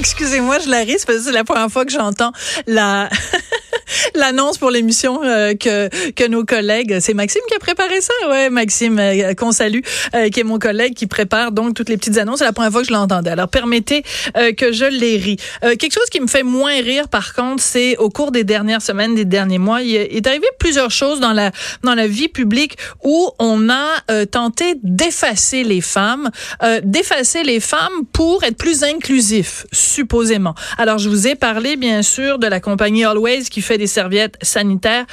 Excusez-moi, je la risque parce que c'est la première fois que j'entends la l'annonce pour l'émission euh, que que nos collègues, c'est Maxime qui a préparé ça, ouais, Maxime euh, qu'on salue, euh, qui est mon collègue qui prépare donc toutes les petites annonces. C'est la première fois que je l'entendais. Alors permettez que je les ris. quelque chose qui me fait moins rire, par contre, c'est au cours des dernières semaines, des derniers mois, il est arrivé plusieurs choses dans la dans la vie publique où on a tenté d'effacer les femmes, d'effacer les femmes pour être plus inclusif, supposément. Alors je vous ai parlé bien sûr de la compagnie Always qui fait des serviettes sanitaires.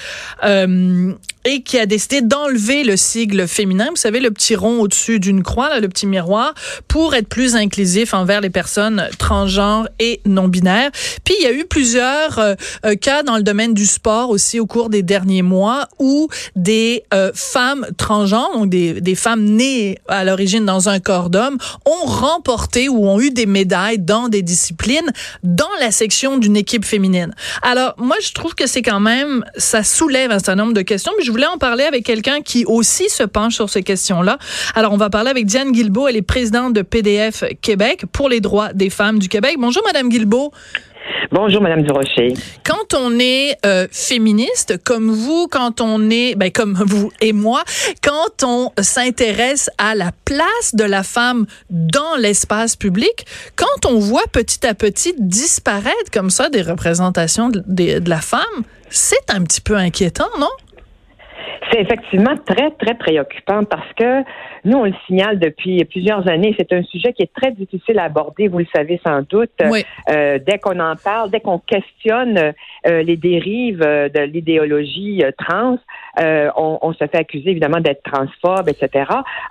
Euh, et qui a décidé d'enlever le sigle féminin, vous savez, le petit rond au-dessus d'une croix, là, le petit miroir, pour être plus inclusif envers les personnes transgenres et non-binaires. Puis il y a eu plusieurs euh, euh, cas dans le domaine du sport aussi au cours des derniers mois où des femmes transgenres, donc des, des femmes nées à l'origine dans un corps d'homme, ont remporté ou ont eu des médailles dans des disciplines dans la section d'une équipe féminine. Alors moi je trouve que c'est quand même ça soulève un certain nombre de questions, mais je voulais en parler avec quelqu'un qui aussi se penche sur ces questions-là. Alors, on va parler avec Diane Guilbeault. Elle est présidente de PDF Québec pour les droits des femmes du Québec. Bonjour, Madame Guilbeault. Bonjour, Madame Durocher. Quand on est euh, féministe, comme vous, quand on est, ben, comme vous et moi, quand on s'intéresse à la place de la femme dans l'espace public, quand on voit petit à petit disparaître comme ça des représentations de, de la femme, c'est un petit peu inquiétant, non? C'est effectivement très, très préoccupant parce que nous, on le signale depuis plusieurs années. C'est un sujet qui est très difficile à aborder, vous le savez sans doute. Euh, dès qu'on en parle, dès qu'on questionne euh, les dérives euh, de l'idéologie trans, on, on, se fait accuser évidemment d'être transphobe, etc.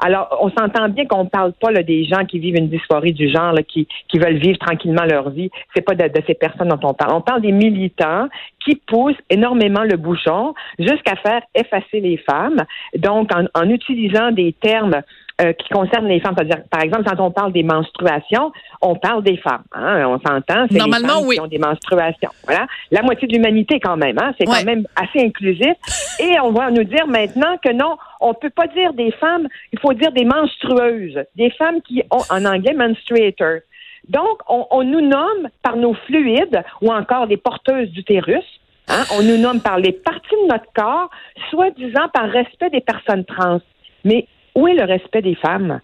Alors, on s'entend bien qu'on ne parle pas là, des gens qui vivent une dysphorie du genre, qui, qui veulent vivre tranquillement leur vie. C'est pas de, de ces personnes dont on parle. On parle des militants qui poussent énormément le bouchon jusqu'à faire effacer les femmes. Donc, en, en utilisant des termes euh, qui concernent les femmes. C'est-à-dire, par exemple, quand on parle des menstruations, on parle des femmes. Hein, on s'entend, c'est Normalement, les femmes oui. qui ont des menstruations. Voilà. La moitié de l'humanité, quand même. Hein, c'est quand même assez inclusif. Et on va nous dire maintenant que non, on peut pas dire des femmes, il faut dire des menstrueuses, des femmes qui ont, en anglais, menstruators. Donc, on, nous nomme par nos fluides ou encore des porteuses d'utérus. Hein, on nous nomme par les parties de notre corps, soi-disant par respect des personnes trans. Mais où est le respect des femmes?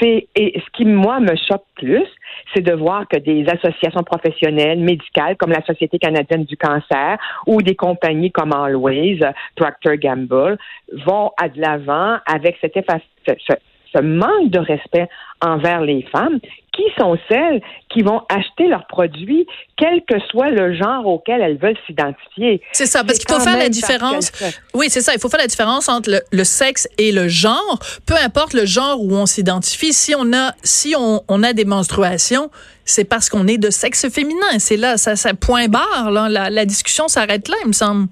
C'est et ce qui moi me choque plus, c'est de voir que des associations professionnelles médicales comme la Société canadienne du cancer ou des compagnies comme Always, Procter Gamble vont à de l'avant avec cet ce, ce manque de respect envers les femmes, qui sont celles qui vont acheter leurs produits, quel que soit le genre auquel elles veulent s'identifier. C'est ça, parce qu'il faut faire la différence. Oui, c'est ça, il faut faire la différence entre le, sexe et le genre. Peu importe le genre où on s'identifie, si on a si on, on a des menstruations, c'est parce qu'on est de sexe féminin. C'est là, ça, ça point barre. Là, la, la discussion s'arrête là, il me semble.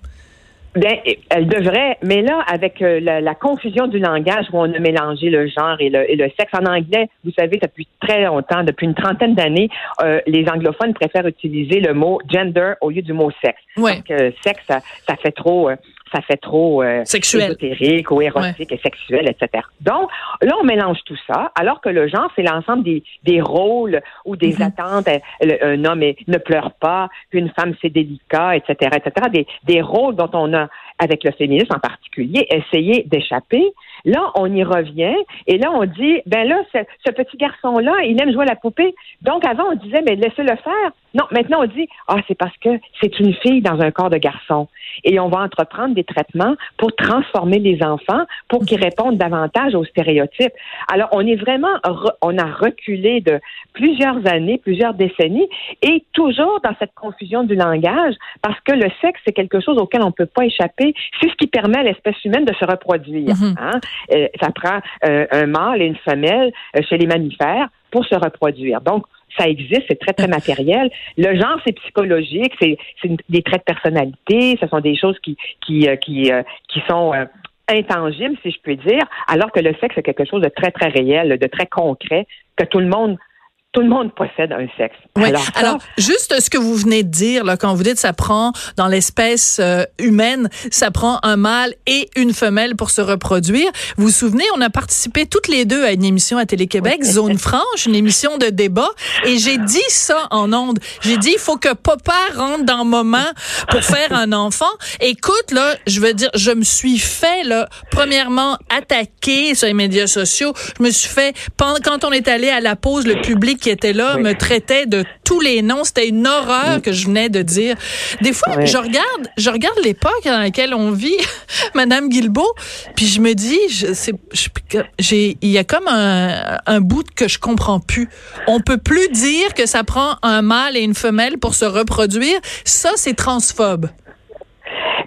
Bien, elle devrait, mais là, avec euh, la, confusion du langage où on a mélangé le genre et le, et le, sexe en anglais, vous savez, depuis très longtemps, depuis une trentaine d'années, euh, les anglophones préfèrent utiliser le mot gender au lieu du mot sexe. Ouais. Parce que sexe, ça, ça fait trop. Euh, ça fait trop euh, ésotérique ou érotique et sexuel, etc. Donc, là, on mélange tout ça, alors que le genre, c'est l'ensemble des, des rôles ou des mm-hmm. attentes. Un homme ne pleure pas, une femme, c'est délicat, etc., etc. Des, des rôles dont on a, avec le féminisme en particulier, essayé d'échapper. Là, on y revient et là, on dit, ben là, ce, ce petit garçon-là, il aime jouer à la poupée. Donc, avant, on disait, mais laissez-le faire. Non, maintenant, on dit, ah, c'est parce que c'est une fille dans un corps de garçon. Et on va entreprendre des traitements pour transformer les enfants pour qu'ils répondent davantage aux stéréotypes. Alors, on est vraiment, on a reculé de plusieurs années, plusieurs décennies et toujours dans cette confusion du langage parce que le sexe, c'est quelque chose auquel on ne peut pas échapper. C'est ce qui permet à l'espèce humaine de se reproduire. Mm-hmm. hein? Euh, ça prend euh, un mâle et une femelle euh, chez les mammifères pour se reproduire. Donc, ça existe, c'est très, très matériel. Le genre, c'est psychologique, c'est des traits de personnalité, ce sont des choses qui, qui, qui, qui sont intangibles, si je puis dire, alors que le sexe, c'est quelque chose de très, très réel, de très concret, que tout le monde tout le monde possède un sexe. Alors, juste ce que vous venez de dire, là, quand vous dites ça prend dans l'espèce euh, humaine, ça prend un mâle et une femelle pour se reproduire. Vous vous souvenez, on a participé toutes les deux à une émission à Télé-Québec, Zone Franche, une émission de débat, et j'ai dit ça en ondes. J'ai dit, il faut que papa rentre dans moment pour faire un enfant. Écoute, là, je veux dire, je me suis fait, là, premièrement, attaquer sur les médias sociaux. Je me suis fait, quand on est allé à la pause, le public qui était là me traitait de tous les noms. C'était une horreur que je venais de dire. Des fois, je regarde, je regarde l'époque dans laquelle on vit, Madame Guilbeault, puis je me dis, j'ai, il y a comme un, un bout que je comprends plus. On peut plus dire que ça prend un mâle et une femelle pour se reproduire. Ça, c'est transphobe.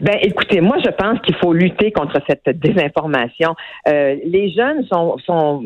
Ben, écoutez, moi, je pense qu'il faut lutter contre cette désinformation. Euh, les jeunes sont, sont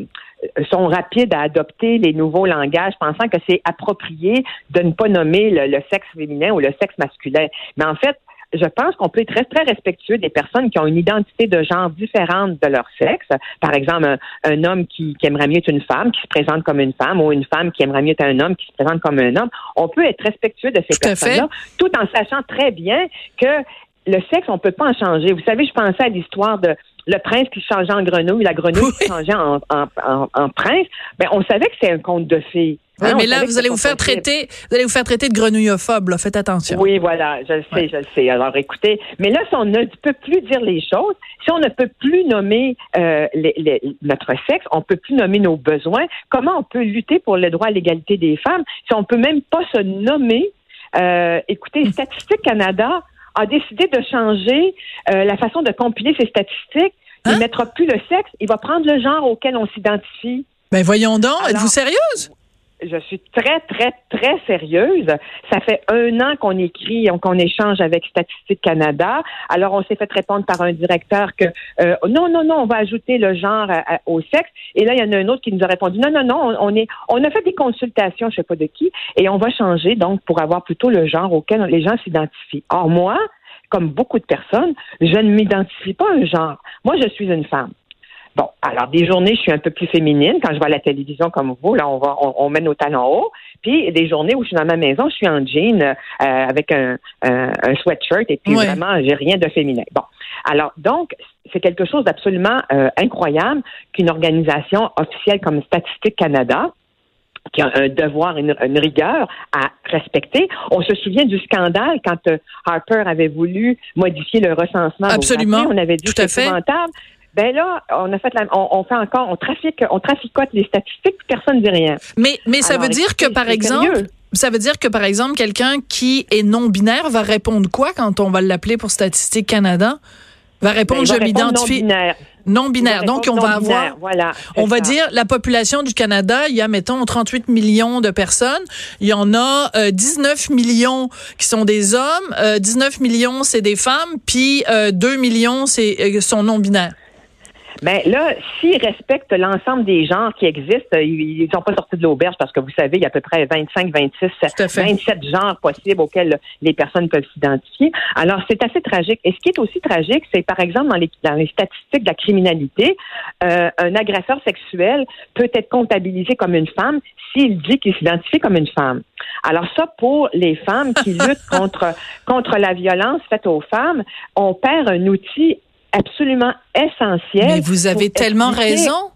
sont rapides à adopter les nouveaux langages, pensant que c'est approprié de ne pas nommer le, sexe féminin ou le sexe masculin. Mais en fait, je pense qu'on peut être très, très respectueux des personnes qui ont une identité de genre différente de leur sexe. Par exemple, un, homme qui, qui, aimerait mieux être une femme, qui se présente comme une femme, ou une femme qui aimerait mieux être un homme, qui se présente comme un homme. On peut être respectueux de ces personnes-là, tout en sachant très bien que le sexe, on peut pas en changer. Vous savez, je pensais à l'histoire de le prince qui changeait en grenouille, la grenouille qui changeait en, en, en, prince. Ben, on savait que c'est un conte de fées. Oui, hein, mais là, vous allez vous faire traiter, vous allez vous faire traiter de grenouillophobe, là. Faites attention. Oui, voilà, je le sais, je le sais. Alors, écoutez, mais là, si on ne peut plus dire les choses, si on ne peut plus nommer euh, les, notre sexe, on peut plus nommer nos besoins, comment on peut lutter pour le droit à l'égalité des femmes si on peut même pas se nommer? Euh, écoutez, Statistique Canada a décidé de changer euh, la façon de compiler ses statistiques. Il ne hein? mettra plus le sexe, il va prendre le genre auquel on s'identifie. Ben voyons donc, êtes-vous sérieuse? Je suis très, très, très sérieuse. Ça fait un an qu'on écrit, qu'on échange avec Statistique Canada. Alors, on s'est fait répondre par un directeur que euh, non, non, non, on va ajouter le genre au sexe. Et là, il y en a un autre qui nous a répondu non, non, non, on, est, on a fait des consultations, je sais pas de qui, et on va changer donc pour avoir plutôt le genre auquel les gens s'identifient. Or, moi, comme beaucoup de personnes, je ne m'identifie pas à un genre. Moi, je suis une femme. Bon, alors des journées, je suis un peu plus féminine. Quand je vois la télévision comme vous, là, on va, on, met nos talons hauts. Puis des journées où je suis dans ma maison, je suis en jean euh, avec un, un, sweatshirt et puis vraiment, j'ai rien de féminin. Bon, alors donc c'est quelque chose d'absolument euh, incroyable qu'une organisation officielle comme Statistique Canada qui a un devoir, une, une, rigueur à respecter. On se souvient du scandale quand euh, Harper avait voulu modifier le recensement. Absolument. On avait dit que c'était épouvantable. Ben là, on a fait on, fait encore, on trafique, on traficote les statistiques, personne ne dit rien. Mais, mais ça veut dire que, par exemple, ça veut dire que, par exemple, quelqu'un qui est non-binaire va répondre quoi quand on va l'appeler pour Statistique Canada? Va répondre, ben, je m'identifie. Non-binaire. Non-binaire. Donc, on va avoir, voilà, on va dire, la population du Canada, il y a, mettons, 38 millions de personnes. Il y en a 19 euh, millions qui sont des hommes, 19 euh, millions, c'est des femmes, puis 2 euh, millions, c'est sont non-binaires. Mais ben, là, s'ils respectent l'ensemble des genres qui existent, ils ne sont pas sortis de l'auberge parce que vous savez, il y a à peu près 25, 26, 27 genres possibles auxquels les personnes peuvent s'identifier. Alors, c'est assez tragique. Et ce qui est aussi tragique, c'est par exemple dans les, dans les statistiques de la criminalité, euh, un agresseur sexuel peut être comptabilisé comme une femme s'il dit qu'il s'identifie comme une femme. Alors ça, pour les femmes qui luttent contre contre la violence faite aux femmes, on perd un outil absolument essentiel. Mais vous avez tellement raison.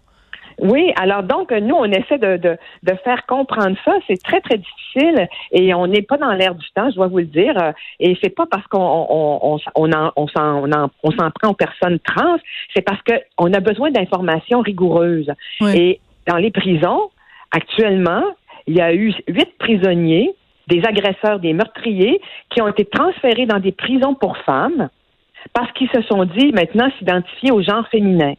Oui, alors donc nous on essaie de, de, de faire comprendre ça. C'est très très difficile et on n'est pas dans l'air du temps, je dois vous le dire. Et c'est pas parce qu'on on, on, on, en, on s'en on s'en prend aux personnes trans, c'est parce que on a besoin d'informations rigoureuses. Et dans les prisons, actuellement, il y a eu huit prisonniers, des agresseurs, des meurtriers, qui ont été transférés dans des prisons pour femmes parce qu'ils se sont dit maintenant s'identifier au genre féminin.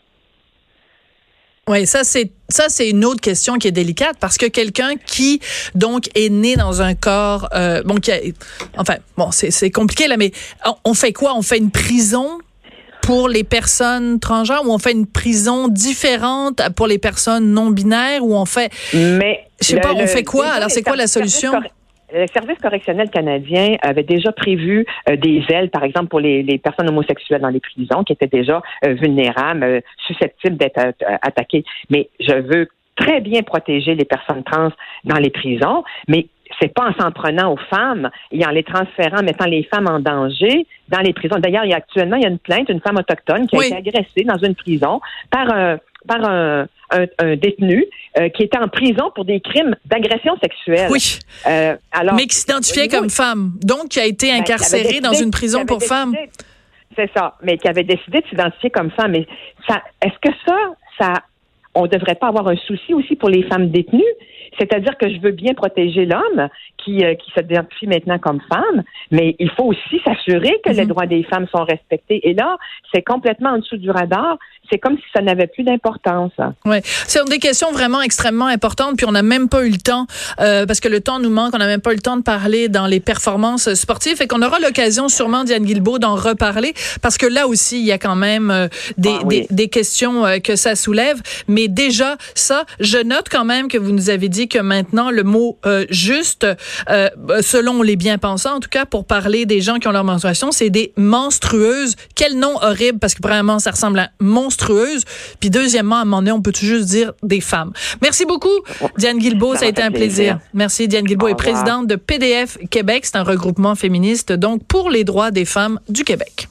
Oui, ça c'est ça c'est une autre question qui est délicate parce que quelqu'un qui donc est né dans un corps euh, bon qui a, enfin bon c'est compliqué là mais on fait quoi? On fait une prison pour les personnes transgenres ou on fait une prison différente pour les personnes non binaires ou on fait mais je sais pas on fait quoi? alors c'est quoi la solution? Le service correctionnel canadien avait déjà prévu euh, des ailes, par exemple, pour les, personnes homosexuelles dans les prisons qui étaient déjà euh, vulnérables, euh, susceptibles d'être attaquées. Mais je veux très bien protéger les personnes trans dans les prisons, mais c'est pas en s'en prenant aux femmes et en les transférant, mettant les femmes en danger dans les prisons. D'ailleurs, il y a actuellement il y a une plainte, une femme autochtone qui a été agressée dans une prison par un par un, un, détenu euh, qui était en prison pour des crimes d'agression sexuelle. Oui. Euh, alors, mais qui s'identifiait comme femme, donc qui a été ben, incarcéré dans une prison pour femmes. C'est ça, mais qui avait décidé de s'identifier comme femme. Mais ça, est-ce que ça, ça, on devrait pas avoir un souci aussi pour les femmes détenues? C'est-à-dire que je veux bien protéger l'homme qui, euh, qui s'identifie maintenant comme femme, mais il faut aussi s'assurer que les mhm. droits des femmes sont respectés. Et là, c'est complètement en dessous du radar. C'est comme si ça n'avait plus d'importance. Oui, c'est des questions vraiment extrêmement importantes. Puis on n'a même pas eu le temps, euh, parce que le temps nous manque, on n'a même pas eu le temps de parler dans les performances sportives. Et qu'on aura l'occasion sûrement, Diane Guilbeault, d'en reparler, parce que là aussi, il y a quand même euh, des, ah des, des, questions que ça soulève. Mais déjà, ça, je note quand même que vous nous avez dit que maintenant, le mot juste euh, selon les bien-pensants, en tout cas, pour parler des gens qui ont leur menstruation, c'est des menstrueuses. Quel nom horrible, parce que vraiment, ça ressemble à monstrueuse. Puis deuxièmement, à un moment donné, on peut tout juste dire des femmes. Merci beaucoup, Diane Guilbeault. Ça, a été un plaisir. Merci. Diane Guilbeault est présidente de PDF Québec. C'est un regroupement féministe, donc, pour les droits des femmes du Québec.